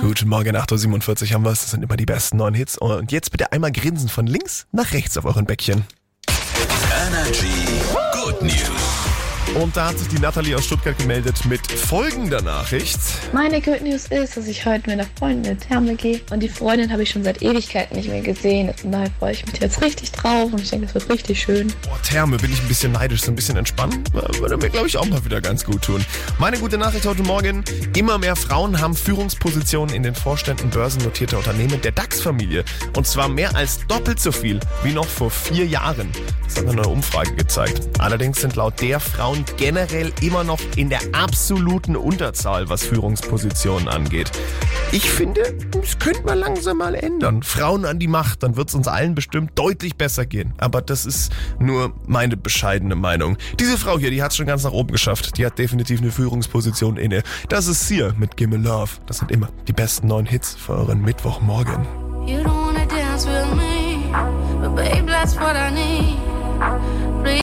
Guten morgen 8.47 Uhr haben wir es. Das sind immer die besten neuen Hits. Und jetzt bitte einmal grinsen von links nach rechts auf euren Bäckchen. Energy Good News. Und da hat sich die Nathalie aus Stuttgart gemeldet mit folgender Nachricht. Meine Good News ist, dass ich heute mit einer Freundin in die Therme gehe. Und die Freundin habe ich schon seit Ewigkeiten nicht mehr gesehen. Von daher freue ich mich jetzt richtig drauf und ich denke, das wird richtig schön. Boah, Therme, bin ich ein bisschen neidisch, so ein bisschen entspannen. Würde mir, glaube ich, auch mal wieder ganz gut tun. Meine gute Nachricht heute Morgen. Immer mehr Frauen haben Führungspositionen in den Vorständen börsennotierter Unternehmen der DAX-Familie. Und zwar mehr als doppelt so viel wie noch vor vier Jahren. Das hat eine neue Umfrage gezeigt. Allerdings sind laut der Frauen generell immer noch in der absoluten Unterzahl, was Führungspositionen angeht. Ich finde, das könnte man langsam mal ändern. Frauen an die Macht, dann wird es uns allen bestimmt deutlich besser gehen. Aber das ist nur meine bescheidene Meinung. Diese Frau hier, die hat es schon ganz nach oben geschafft. Die hat definitiv eine Führungsposition inne. Das ist Sia mit Gimme Love. Das sind immer die besten neuen Hits für euren Mittwochmorgen. You don't wanna dance with me, but babe, that's what I need.